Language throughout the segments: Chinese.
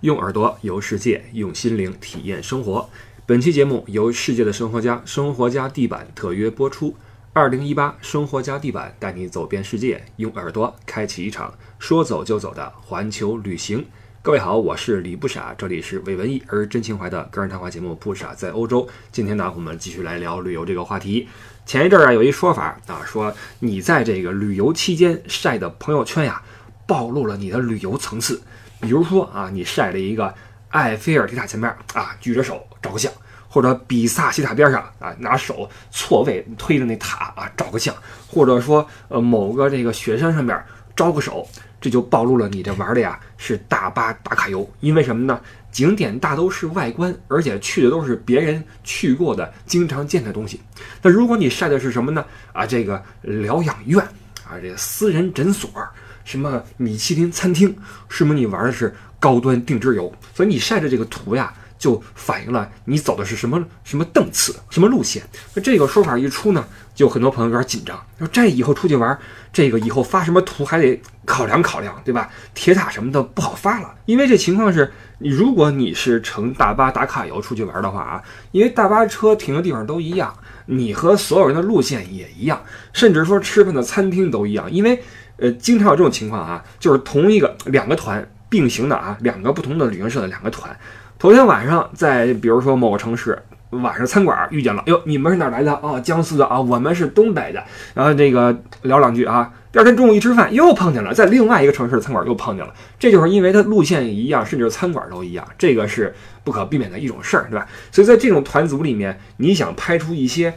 用耳朵游世界，用心灵体验生活。本期节目由世界的生活家生活家地板特约播出。二零一八生活家地板带你走遍世界，用耳朵开启一场说走就走的环球旅行。各位好，我是李不傻，这里是伪文艺而真情怀的个人谈话节目《不傻在欧洲》。今天呢，我们继续来聊旅游这个话题。前一阵儿啊，有一说法啊，说你在这个旅游期间晒的朋友圈呀，暴露了你的旅游层次。比如说啊，你晒了一个埃菲尔铁塔前面啊，举着手照个相，或者比萨斜塔边上啊，拿手错位推着那塔啊照个相，或者说呃某个这个雪山上面招个手，这就暴露了你这玩的呀是大巴打卡游。因为什么呢？景点大都是外观，而且去的都是别人去过的、经常见的东西。那如果你晒的是什么呢？啊，这个疗养院啊，这个私人诊所。什么米其林餐厅，说明你玩的是高端定制游，所以你晒的这个图呀，就反映了你走的是什么什么档次、什么路线。那这个说法一出呢，就很多朋友有点紧张，说这以后出去玩，这个以后发什么图还得考量考量，对吧？铁塔什么的不好发了，因为这情况是如果你是乘大巴打卡游出去玩的话啊，因为大巴车停的地方都一样，你和所有人的路线也一样，甚至说吃饭的餐厅都一样，因为。呃，经常有这种情况啊，就是同一个两个团并行的啊，两个不同的旅行社的两个团，头天晚上在比如说某个城市晚上餐馆遇见了，哟，你们是哪来的啊？江苏的啊，我们是东北的，然后这个聊两句啊，第二天中午一吃饭又碰见了，在另外一个城市的餐馆又碰见了，这就是因为它路线一样，甚至餐馆都一样，这个是不可避免的一种事儿，对吧？所以在这种团组里面，你想拍出一些。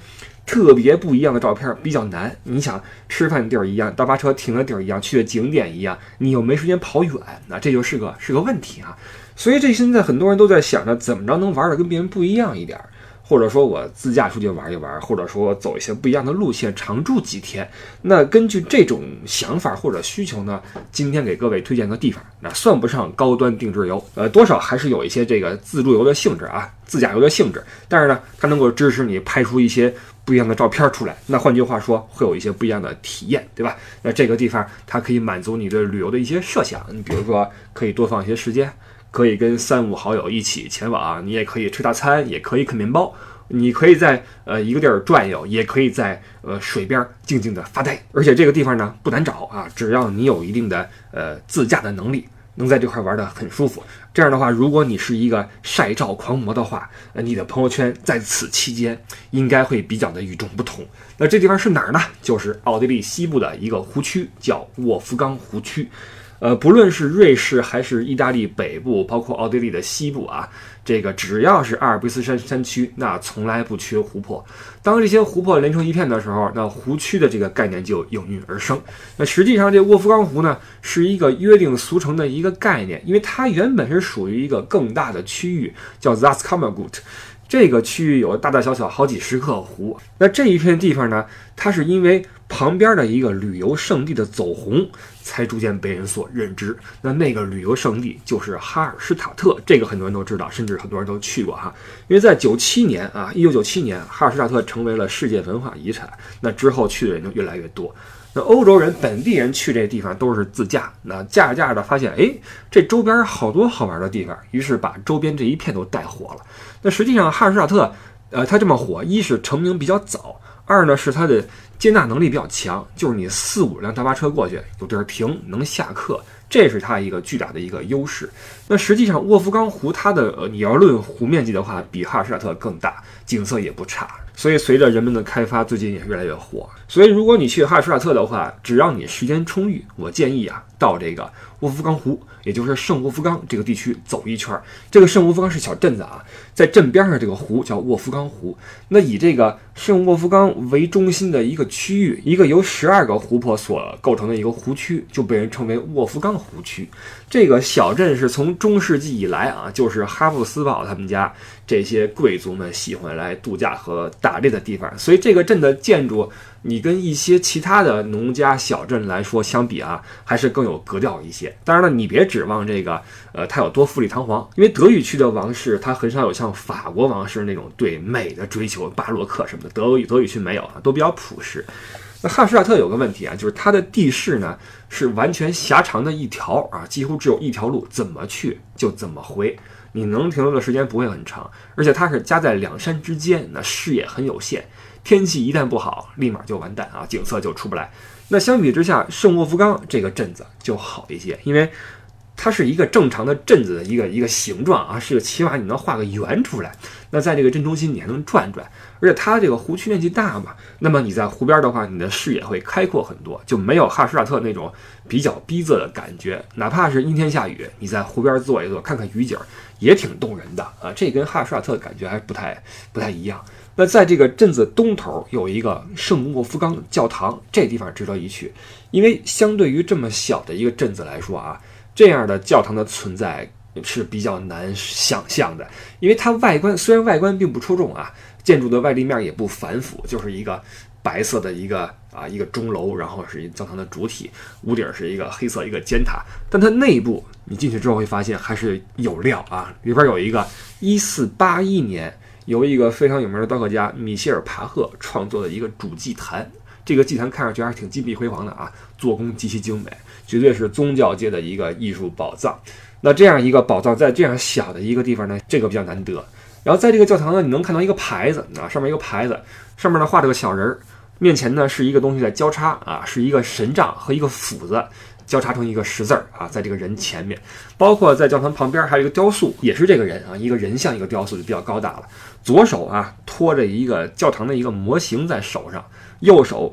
特别不一样的照片比较难。你想吃饭的地儿一样，大巴车停的地儿一样，去的景点一样，你又没时间跑远，那这就是个是个问题啊。所以这现在很多人都在想着怎么着能玩的跟别人不一样一点。或者说我自驾出去玩一玩，或者说走一些不一样的路线，常住几天。那根据这种想法或者需求呢，今天给各位推荐个地方，那算不上高端定制游，呃，多少还是有一些这个自助游的性质啊，自驾游的性质。但是呢，它能够支持你拍出一些不一样的照片出来。那换句话说，会有一些不一样的体验，对吧？那这个地方它可以满足你对旅游的一些设想。你比如说，可以多放一些时间。可以跟三五好友一起前往，你也可以吃大餐，也可以啃面包，你可以在呃一个地儿转悠，也可以在呃水边静静的发呆。而且这个地方呢不难找啊，只要你有一定的呃自驾的能力，能在这块玩的很舒服。这样的话，如果你是一个晒照狂魔的话，呃，你的朋友圈在此期间应该会比较的与众不同。那这地方是哪儿呢？就是奥地利西部的一个湖区，叫沃夫冈湖区。呃，不论是瑞士还是意大利北部，包括奥地利的西部啊，这个只要是阿尔卑斯山山区，那从来不缺湖泊。当这些湖泊连成一片的时候，那湖区的这个概念就应运而生。那实际上，这沃夫冈湖呢，是一个约定俗成的一个概念，因为它原本是属于一个更大的区域，叫 Zaskammergut。这个区域有大大小小好几十个湖。那这一片地方呢，它是因为旁边的一个旅游胜地的走红，才逐渐被人所认知。那那个旅游胜地就是哈尔施塔特，这个很多人都知道，甚至很多人都去过哈。因为在九七年啊，一九九七年，哈尔施塔特成为了世界文化遗产。那之后去的人就越来越多。那欧洲人本地人去这地方都是自驾，那驾着驾着发现，哎，这周边好多好玩的地方，于是把周边这一片都带火了。那实际上哈尔施塔特，呃，它这么火，一是成名比较早。二呢是它的接纳能力比较强，就是你四五辆大巴车过去有地儿停，能下客，这是它一个巨大的一个优势。那实际上沃夫冈湖它的呃，你要论湖面积的话，比哈尔施塔特更大，景色也不差。所以随着人们的开发，最近也越来越火。所以如果你去哈尔施塔特的话，只要你时间充裕，我建议啊，到这个沃夫冈湖。也就是圣沃夫冈这个地区走一圈，这个圣沃夫冈是小镇子啊，在镇边上这个湖叫沃夫冈湖。那以这个圣沃夫冈为中心的一个区域，一个由十二个湖泊所构成的一个湖区，就被人称为沃夫冈湖区。这个小镇是从中世纪以来啊，就是哈布斯堡他们家这些贵族们喜欢来度假和打猎的地方，所以这个镇的建筑。你跟一些其他的农家小镇来说相比啊，还是更有格调一些。当然了，你别指望这个，呃，它有多富丽堂皇，因为德语区的王室它很少有像法国王室那种对美的追求，巴洛克什么的，德语德语区没有啊，都比较朴实。那哈什亚特有个问题啊，就是它的地势呢是完全狭长的一条啊，几乎只有一条路，怎么去就怎么回，你能停留的时间不会很长，而且它是夹在两山之间，那视野很有限，天气一旦不好，立马就完蛋啊，景色就出不来。那相比之下，圣沃夫冈这个镇子就好一些，因为。它是一个正常的镇子的一个一个形状啊，是个起码你能画个圆出来。那在这个镇中心你还能转转，而且它这个湖区面积大嘛，那么你在湖边的话，你的视野会开阔很多，就没有哈什亚特那种比较逼仄的感觉。哪怕是阴天下雨，你在湖边坐一坐，看看雨景，也挺动人的啊。这跟哈什亚特感觉还不太不太一样。那在这个镇子东头有一个圣沃夫冈教堂，这地方值得一去，因为相对于这么小的一个镇子来说啊。这样的教堂的存在是比较难想象的，因为它外观虽然外观并不出众啊，建筑的外立面也不繁复，就是一个白色的一个啊一个钟楼，然后是一教堂的主体，屋顶是一个黑色一个尖塔，但它内部你进去之后会发现还是有料啊，里边有一个1481年由一个非常有名的雕刻家米歇尔帕赫创作的一个主祭坛，这个祭坛看上去还是挺金碧辉煌的啊，做工极其精美。绝对是宗教界的一个艺术宝藏。那这样一个宝藏在这样小的一个地方呢，这个比较难得。然后在这个教堂呢，你能看到一个牌子啊，上面一个牌子，上面呢画着个小人儿，面前呢是一个东西在交叉啊，是一个神杖和一个斧子交叉成一个十字儿啊，在这个人前面。包括在教堂旁边还有一个雕塑，也是这个人啊，一个人像一个雕塑就比较高大了。左手啊托着一个教堂的一个模型在手上，右手。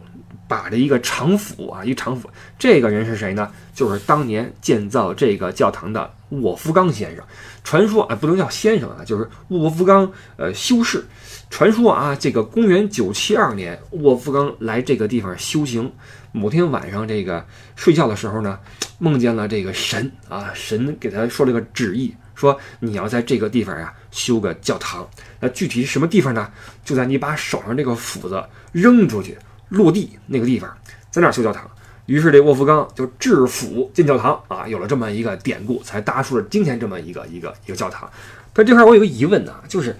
把着一个长斧啊，一长斧，这个人是谁呢？就是当年建造这个教堂的沃夫冈先生。传说啊，不能叫先生啊，就是沃夫冈呃修士。传说啊，这个公元九七二年，沃夫冈来这个地方修行，某天晚上这个睡觉的时候呢，梦见了这个神啊，神给他说了个旨意，说你要在这个地方啊修个教堂。那具体是什么地方呢？就在你把手上这个斧子扔出去。落地那个地方，在那儿修教堂，于是这沃夫冈就制斧进教堂啊，有了这么一个典故，才搭出了今天这么一个一个一个教堂。但这块我有个疑问呢，就是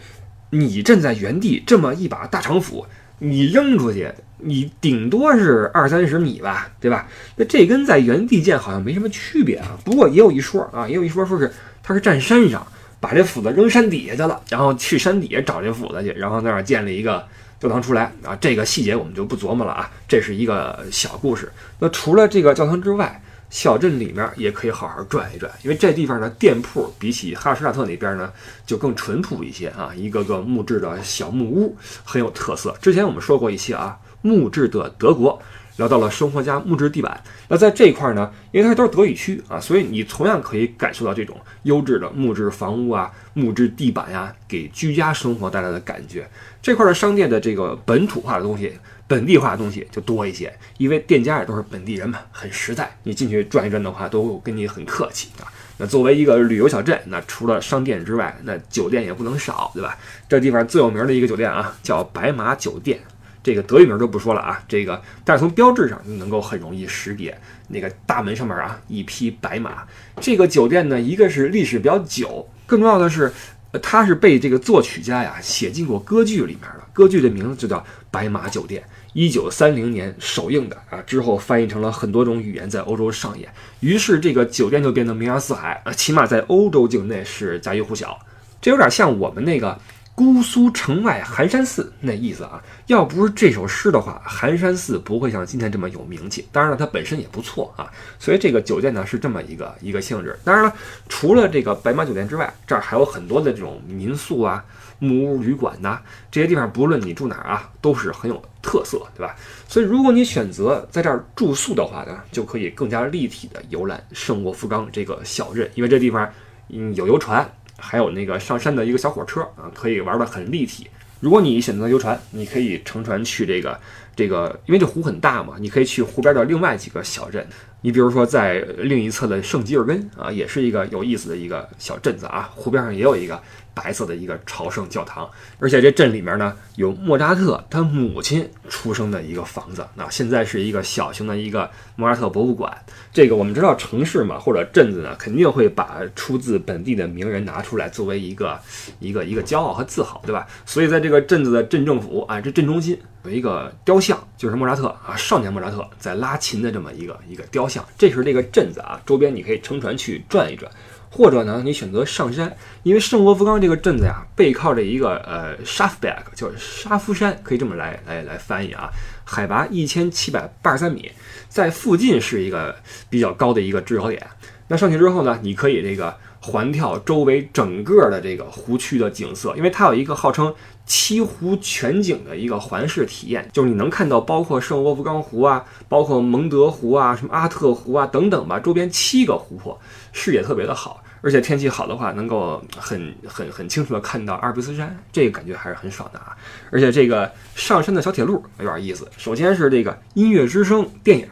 你站在原地这么一把大长斧，你扔出去，你顶多是二三十米吧，对吧？那这跟在原地建好像没什么区别啊。不过也有一说啊，也有一说说是他是站山上，把这斧子扔山底下去了，然后去山底下找这斧子去，然后在那儿建了一个。教堂出来啊，这个细节我们就不琢磨了啊，这是一个小故事。那除了这个教堂之外，小镇里面也可以好好转一转，因为这地方呢，店铺比起哈什亚特那边呢就更淳朴一些啊，一个个木质的小木屋很有特色。之前我们说过一期啊，木质的德国。聊到了生活家木质地板，那在这一块呢，因为它都是德语区啊，所以你同样可以感受到这种优质的木质房屋啊、木质地板呀，给居家生活带来的感觉。这块的商店的这个本土化的东西、本地化的东西就多一些，因为店家也都是本地人嘛，很实在。你进去转一转的话，都跟你很客气啊。那作为一个旅游小镇，那除了商店之外，那酒店也不能少，对吧？这地方最有名的一个酒店啊，叫白马酒店。这个德语名就不说了啊，这个但是从标志上就能够很容易识别，那个大门上面啊一匹白马。这个酒店呢，一个是历史比较久，更重要的是，它是被这个作曲家呀写进过歌剧里面的，歌剧的名字就叫《白马酒店》，一九三零年首映的啊，之后翻译成了很多种语言在欧洲上演，于是这个酒店就变得名扬四海啊，起码在欧洲境内是家喻户晓。这有点像我们那个。姑苏城外寒山寺那意思啊，要不是这首诗的话，寒山寺不会像今天这么有名气。当然了，它本身也不错啊，所以这个酒店呢是这么一个一个性质。当然了，除了这个白马酒店之外，这儿还有很多的这种民宿啊、木屋旅馆呐，这些地方不论你住哪儿啊，都是很有特色，对吧？所以如果你选择在这儿住宿的话呢，就可以更加立体的游览圣沃夫冈这个小镇，因为这地方嗯有游船。还有那个上山的一个小火车啊，可以玩得很立体。如果你选择游船，你可以乘船去这个这个，因为这湖很大嘛，你可以去湖边的另外几个小镇。你比如说在另一侧的圣吉尔根啊，也是一个有意思的一个小镇子啊，湖边上也有一个。白色的一个朝圣教堂，而且这镇里面呢有莫扎特他母亲出生的一个房子，那现在是一个小型的一个莫扎特博物馆。这个我们知道城市嘛或者镇子呢，肯定会把出自本地的名人拿出来作为一个一个一个骄傲和自豪，对吧？所以在这个镇子的镇政府啊，这镇中心有一个雕像，就是莫扎特啊，少年莫扎特在拉琴的这么一个一个雕像。这是这个镇子啊，周边你可以乘船去转一转，或者呢，你选择上山，因为圣沃夫冈这个镇子呀，背靠着一个呃沙夫 berg，叫沙夫山，可以这么来来来翻译啊，海拔一千七百八十三米，在附近是一个比较高的一个制高点。那上去之后呢，你可以这个。环跳周围整个的这个湖区的景色，因为它有一个号称七湖全景的一个环视体验，就是你能看到包括圣沃夫冈湖啊，包括蒙德湖啊，什么阿特湖啊等等吧，周边七个湖泊，视野特别的好，而且天气好的话，能够很很很清楚的看到阿尔卑斯山，这个感觉还是很爽的啊。而且这个上山的小铁路有点意思，首先是这个音乐之声电影。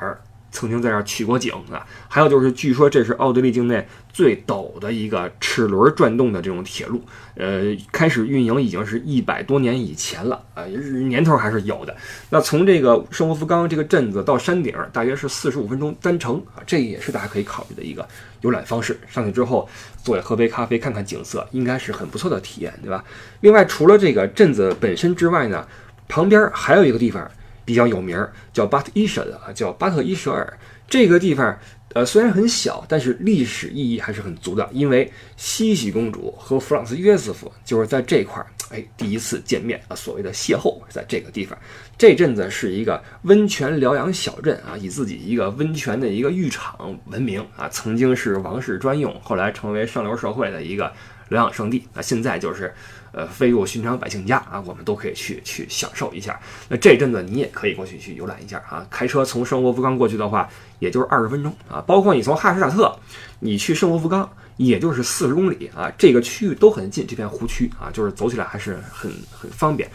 曾经在这儿取过景啊，还有就是，据说这是奥地利境内最陡的一个齿轮转动的这种铁路，呃，开始运营已经是一百多年以前了啊，年头还是有的。那从这个圣沃夫冈这个镇子到山顶，大约是四十五分钟单程啊，这也是大家可以考虑的一个游览方式。上去之后，坐下喝杯咖啡，看看景色，应该是很不错的体验，对吧？另外，除了这个镇子本身之外呢，旁边还有一个地方。比较有名儿，叫巴特伊舍的啊，叫巴特伊舍尔这个地方，呃，虽然很小，但是历史意义还是很足的。因为西西公主和弗朗茨约瑟夫就是在这块儿，哎，第一次见面啊，所谓的邂逅在这个地方。这阵子是一个温泉疗养小镇啊，以自己一个温泉的一个浴场闻名啊，曾经是王室专用，后来成为上流社会的一个疗养圣地。那现在就是。呃，飞入寻常百姓家啊，我们都可以去去享受一下。那这阵子你也可以过去去游览一下啊。开车从圣沃夫冈过去的话，也就是二十分钟啊。包括你从哈施塔特，你去圣沃夫冈，也就是四十公里啊。这个区域都很近，这片湖区啊，就是走起来还是很很方便。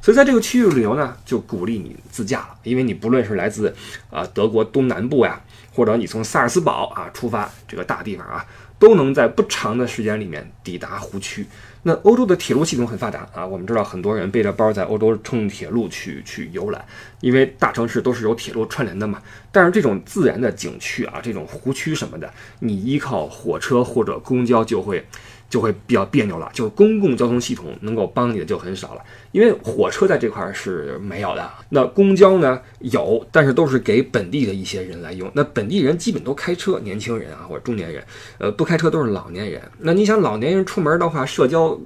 所以在这个区域旅游呢，就鼓励你自驾了，因为你不论是来自啊德国东南部呀，或者你从萨尔斯堡啊出发，这个大地方啊，都能在不长的时间里面抵达湖区。那欧洲的铁路系统很发达啊，我们知道很多人背着包在欧洲乘铁路去去游览，因为大城市都是有铁路串联的嘛。但是这种自然的景区啊，这种湖区什么的，你依靠火车或者公交就会。就会比较别扭了，就是公共交通系统能够帮你的就很少了，因为火车在这块儿是没有的。那公交呢有，但是都是给本地的一些人来用。那本地人基本都开车，年轻人啊或者中年人，呃不开车都是老年人。那你想老年人出门的话，社交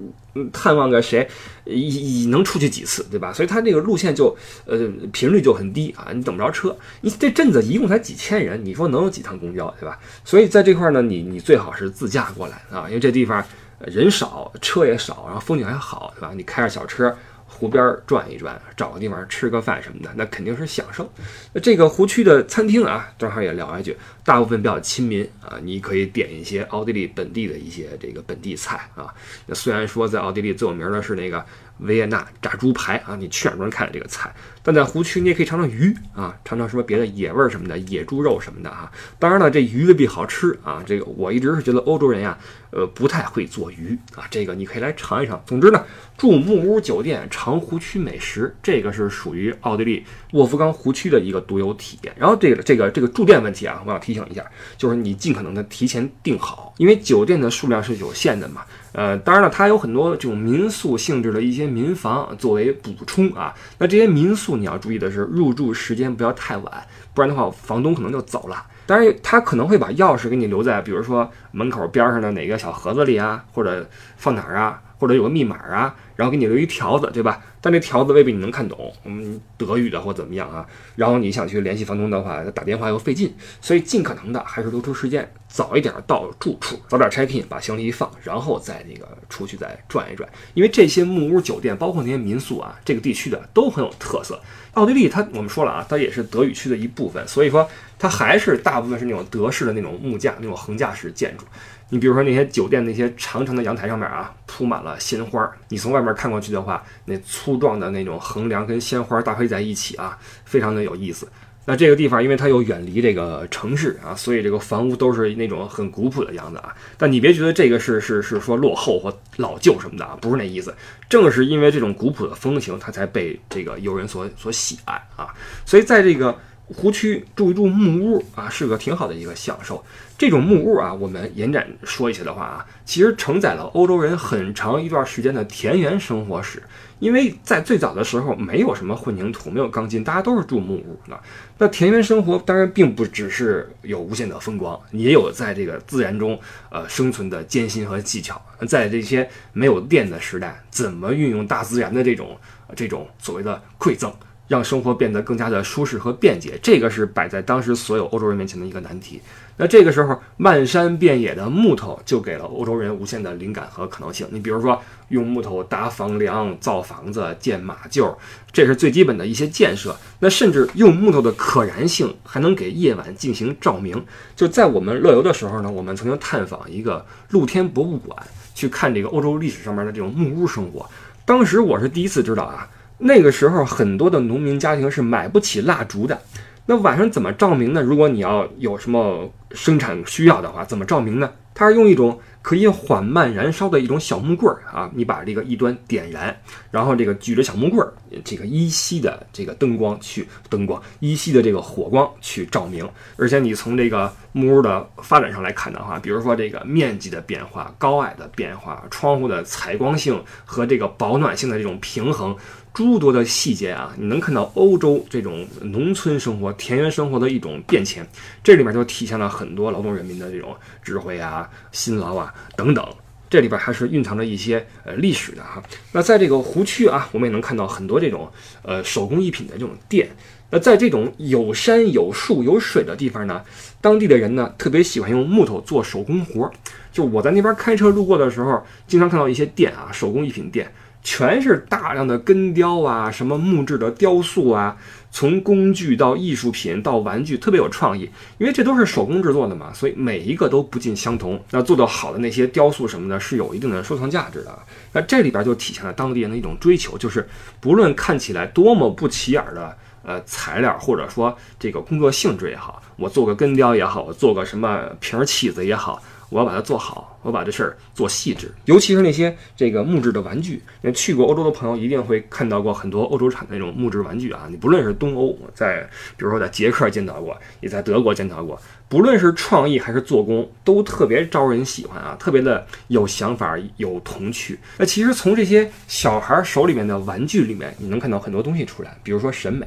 探望个谁，你能出去几次，对吧？所以他这个路线就呃频率就很低啊，你等不着车。你这镇子一共才几千人，你说能有几趟公交，对吧？所以在这块呢，你你最好是自驾过来啊，因为这地方。人少，车也少，然后风景还好，对吧？你开着小车，湖边转一转，找个地方吃个饭什么的，那肯定是享受。那这个湖区的餐厅啊，正好也聊一句，大部分比较亲民啊，你可以点一些奥地利本地的一些这个本地菜啊。那虽然说在奥地利最有名的是那个。维也纳炸猪排啊，你去哪儿都能看到这个菜。但在湖区，你也可以尝尝鱼啊，尝尝什么别的野味儿什么的，野猪肉什么的啊。当然了，这鱼未必好吃啊。这个我一直是觉得欧洲人呀，呃，不太会做鱼啊。这个你可以来尝一尝。总之呢，住木屋酒店，尝湖区美食，这个是属于奥地利沃夫冈湖区的一个独有体验。然后这个这个这个住店问题啊，我要提醒一下，就是你尽可能的提前订好，因为酒店的数量是有限的嘛。呃，当然了，它有很多这种民宿性质的一些民房作为补充啊。那这些民宿你要注意的是，入住时间不要太晚，不然的话，房东可能就走了。当然，他可能会把钥匙给你留在，比如说门口边上的哪个小盒子里啊，或者放哪儿啊，或者有个密码啊，然后给你留一条子，对吧？但这条子未必你能看懂，嗯，德语的或怎么样啊？然后你想去联系房东的话，打电话又费劲，所以尽可能的还是留出时间，早一点到住处，早点 check in，把行李一放，然后再那个出去再转一转。因为这些木屋酒店，包括那些民宿啊，这个地区的都很有特色。奥地利它我们说了啊，它也是德语区的一部分，所以说它还是大部分是那种德式的那种木架、那种横架式建筑。你比如说那些酒店那些长长的阳台上面啊，铺满了鲜花。你从外面面看过去的话，那粗壮的那种横梁跟鲜花搭配在一起啊，非常的有意思。那这个地方因为它又远离这个城市啊，所以这个房屋都是那种很古朴的样子啊。但你别觉得这个是是是说落后或老旧什么的啊，不是那意思。正是因为这种古朴的风情，它才被这个游人所所喜爱啊。所以在这个湖区住一住木屋啊，是个挺好的一个享受。这种木屋啊，我们延展说一些的话啊，其实承载了欧洲人很长一段时间的田园生活史。因为在最早的时候，没有什么混凝土，没有钢筋，大家都是住木屋。的那田园生活当然并不只是有无限的风光，也有在这个自然中呃生存的艰辛和技巧。在这些没有电的时代，怎么运用大自然的这种这种所谓的馈赠？让生活变得更加的舒适和便捷，这个是摆在当时所有欧洲人面前的一个难题。那这个时候，漫山遍野的木头就给了欧洲人无限的灵感和可能性。你比如说，用木头搭房梁、造房子、建马厩，这是最基本的一些建设。那甚至用木头的可燃性还能给夜晚进行照明。就在我们乐游的时候呢，我们曾经探访一个露天博物馆，去看这个欧洲历史上面的这种木屋生活。当时我是第一次知道啊。那个时候，很多的农民家庭是买不起蜡烛的。那晚上怎么照明呢？如果你要有什么生产需要的话，怎么照明呢？它是用一种可以缓慢燃烧的一种小木棍儿啊，你把这个一端点燃，然后这个举着小木棍儿，这个依稀的这个灯光去灯光依稀的这个火光去照明。而且你从这个木屋的发展上来看的话，比如说这个面积的变化、高矮的变化、窗户的采光性和这个保暖性的这种平衡。诸多的细节啊，你能看到欧洲这种农村生活、田园生活的一种变迁，这里面就体现了很多劳动人民的这种智慧啊、辛劳啊等等。这里边还是蕴藏着一些呃历史的哈。那在这个湖区啊，我们也能看到很多这种呃手工艺品的这种店。那在这种有山有树有水的地方呢，当地的人呢特别喜欢用木头做手工活儿。就我在那边开车路过的时候，经常看到一些店啊，手工艺品店。全是大量的根雕啊，什么木质的雕塑啊，从工具到艺术品到玩具，特别有创意。因为这都是手工制作的嘛，所以每一个都不尽相同。那做得好的那些雕塑什么的，是有一定的收藏价值的。那这里边就体现了当地人的一种追求，就是不论看起来多么不起眼的呃材料，或者说这个工作性质也好，我做个根雕也好，我做个什么瓶起子也好。我要把它做好，我把这事儿做细致，尤其是那些这个木质的玩具。那去过欧洲的朋友一定会看到过很多欧洲产的那种木质玩具啊！你不论是东欧，在比如说在捷克见到过，也在德国见到过，不论是创意还是做工，都特别招人喜欢啊，特别的有想法、有童趣。那其实从这些小孩手里面的玩具里面，你能看到很多东西出来，比如说审美，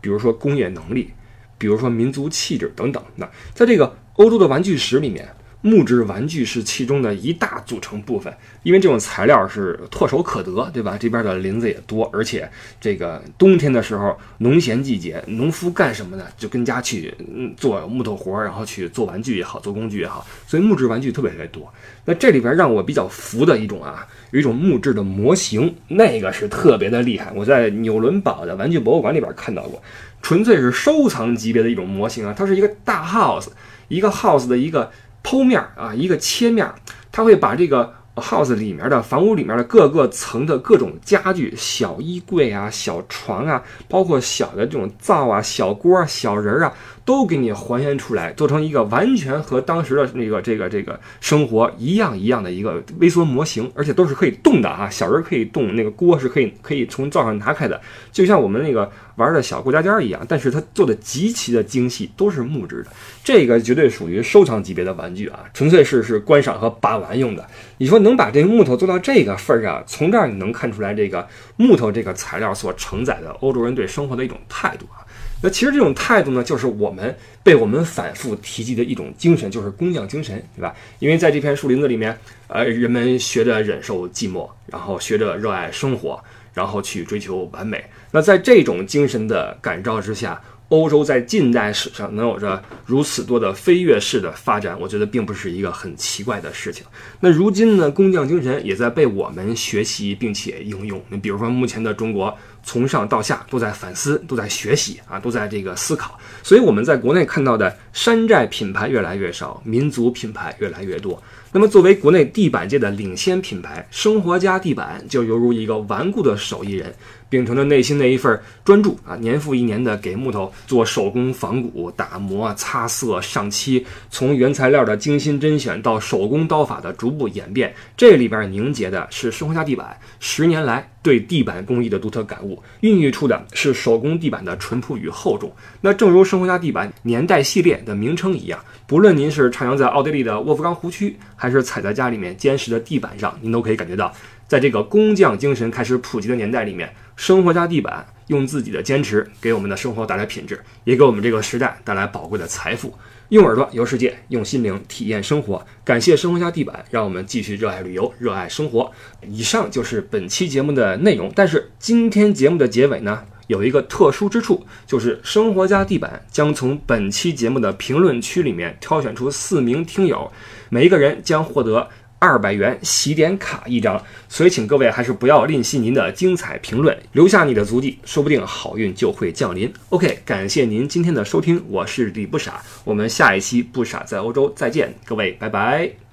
比如说工业能力，比如说民族气质等等。那在这个欧洲的玩具史里面。木质玩具是其中的一大组成部分，因为这种材料是唾手可得，对吧？这边的林子也多，而且这个冬天的时候，农闲季节，农夫干什么呢？就跟家去做木头活，然后去做玩具也好，做工具也好，所以木质玩具特别特别多。那这里边让我比较服的一种啊，有一种木质的模型，那个是特别的厉害。我在纽伦堡的玩具博物馆里边看到过，纯粹是收藏级别的一种模型啊，它是一个大 house，一个 house 的一个。剖面啊，一个切面，它会把这个 house 里面的房屋里面的各个层的各种家具，小衣柜啊、小床啊，包括小的这种灶啊、小锅、小人儿啊。都给你还原出来，做成一个完全和当时的那个这个这个生活一样一样的一个微缩模型，而且都是可以动的哈，小人可以动，那个锅是可以可以从灶上拿开的，就像我们那个玩的小过家家一样。但是它做的极其的精细，都是木质的，这个绝对属于收藏级别的玩具啊，纯粹是是观赏和把玩用的。你说能把这个木头做到这个份儿上，从这儿你能看出来这个木头这个材料所承载的欧洲人对生活的一种态度啊。那其实这种态度呢，就是我们被我们反复提及的一种精神，就是工匠精神，对吧？因为在这片树林子里面，呃，人们学着忍受寂寞，然后学着热爱生活，然后去追求完美。那在这种精神的感召之下，欧洲在近代史上能有着如此多的飞跃式的发展，我觉得并不是一个很奇怪的事情。那如今呢，工匠精神也在被我们学习并且应用。你比如说，目前的中国。从上到下都在反思，都在学习啊，都在这个思考。所以我们在国内看到的山寨品牌越来越少，民族品牌越来越多。那么作为国内地板界的领先品牌，生活家地板就犹如一个顽固的手艺人，秉承着内心的一份专注啊，年复一年的给木头做手工仿古、打磨、擦色、上漆，从原材料的精心甄选到手工刀法的逐步演变，这里边凝结的是生活家地板十年来。对地板工艺的独特感悟，孕育出的是手工地板的淳朴与厚重。那正如生活家地板年代系列的名称一样，不论您是徜徉在奥地利的沃夫冈湖区，还是踩在家里面坚实的地板上，您都可以感觉到，在这个工匠精神开始普及的年代里面，生活家地板用自己的坚持给我们的生活带来品质，也给我们这个时代带来宝贵的财富。用耳朵游世界，用心灵体验生活。感谢生活家地板，让我们继续热爱旅游，热爱生活。以上就是本期节目的内容。但是今天节目的结尾呢，有一个特殊之处，就是生活家地板将从本期节目的评论区里面挑选出四名听友，每一个人将获得。二百元洗点卡一张，所以请各位还是不要吝惜您的精彩评论，留下你的足迹，说不定好运就会降临。OK，感谢您今天的收听，我是李不傻，我们下一期不傻在欧洲再见，各位拜拜。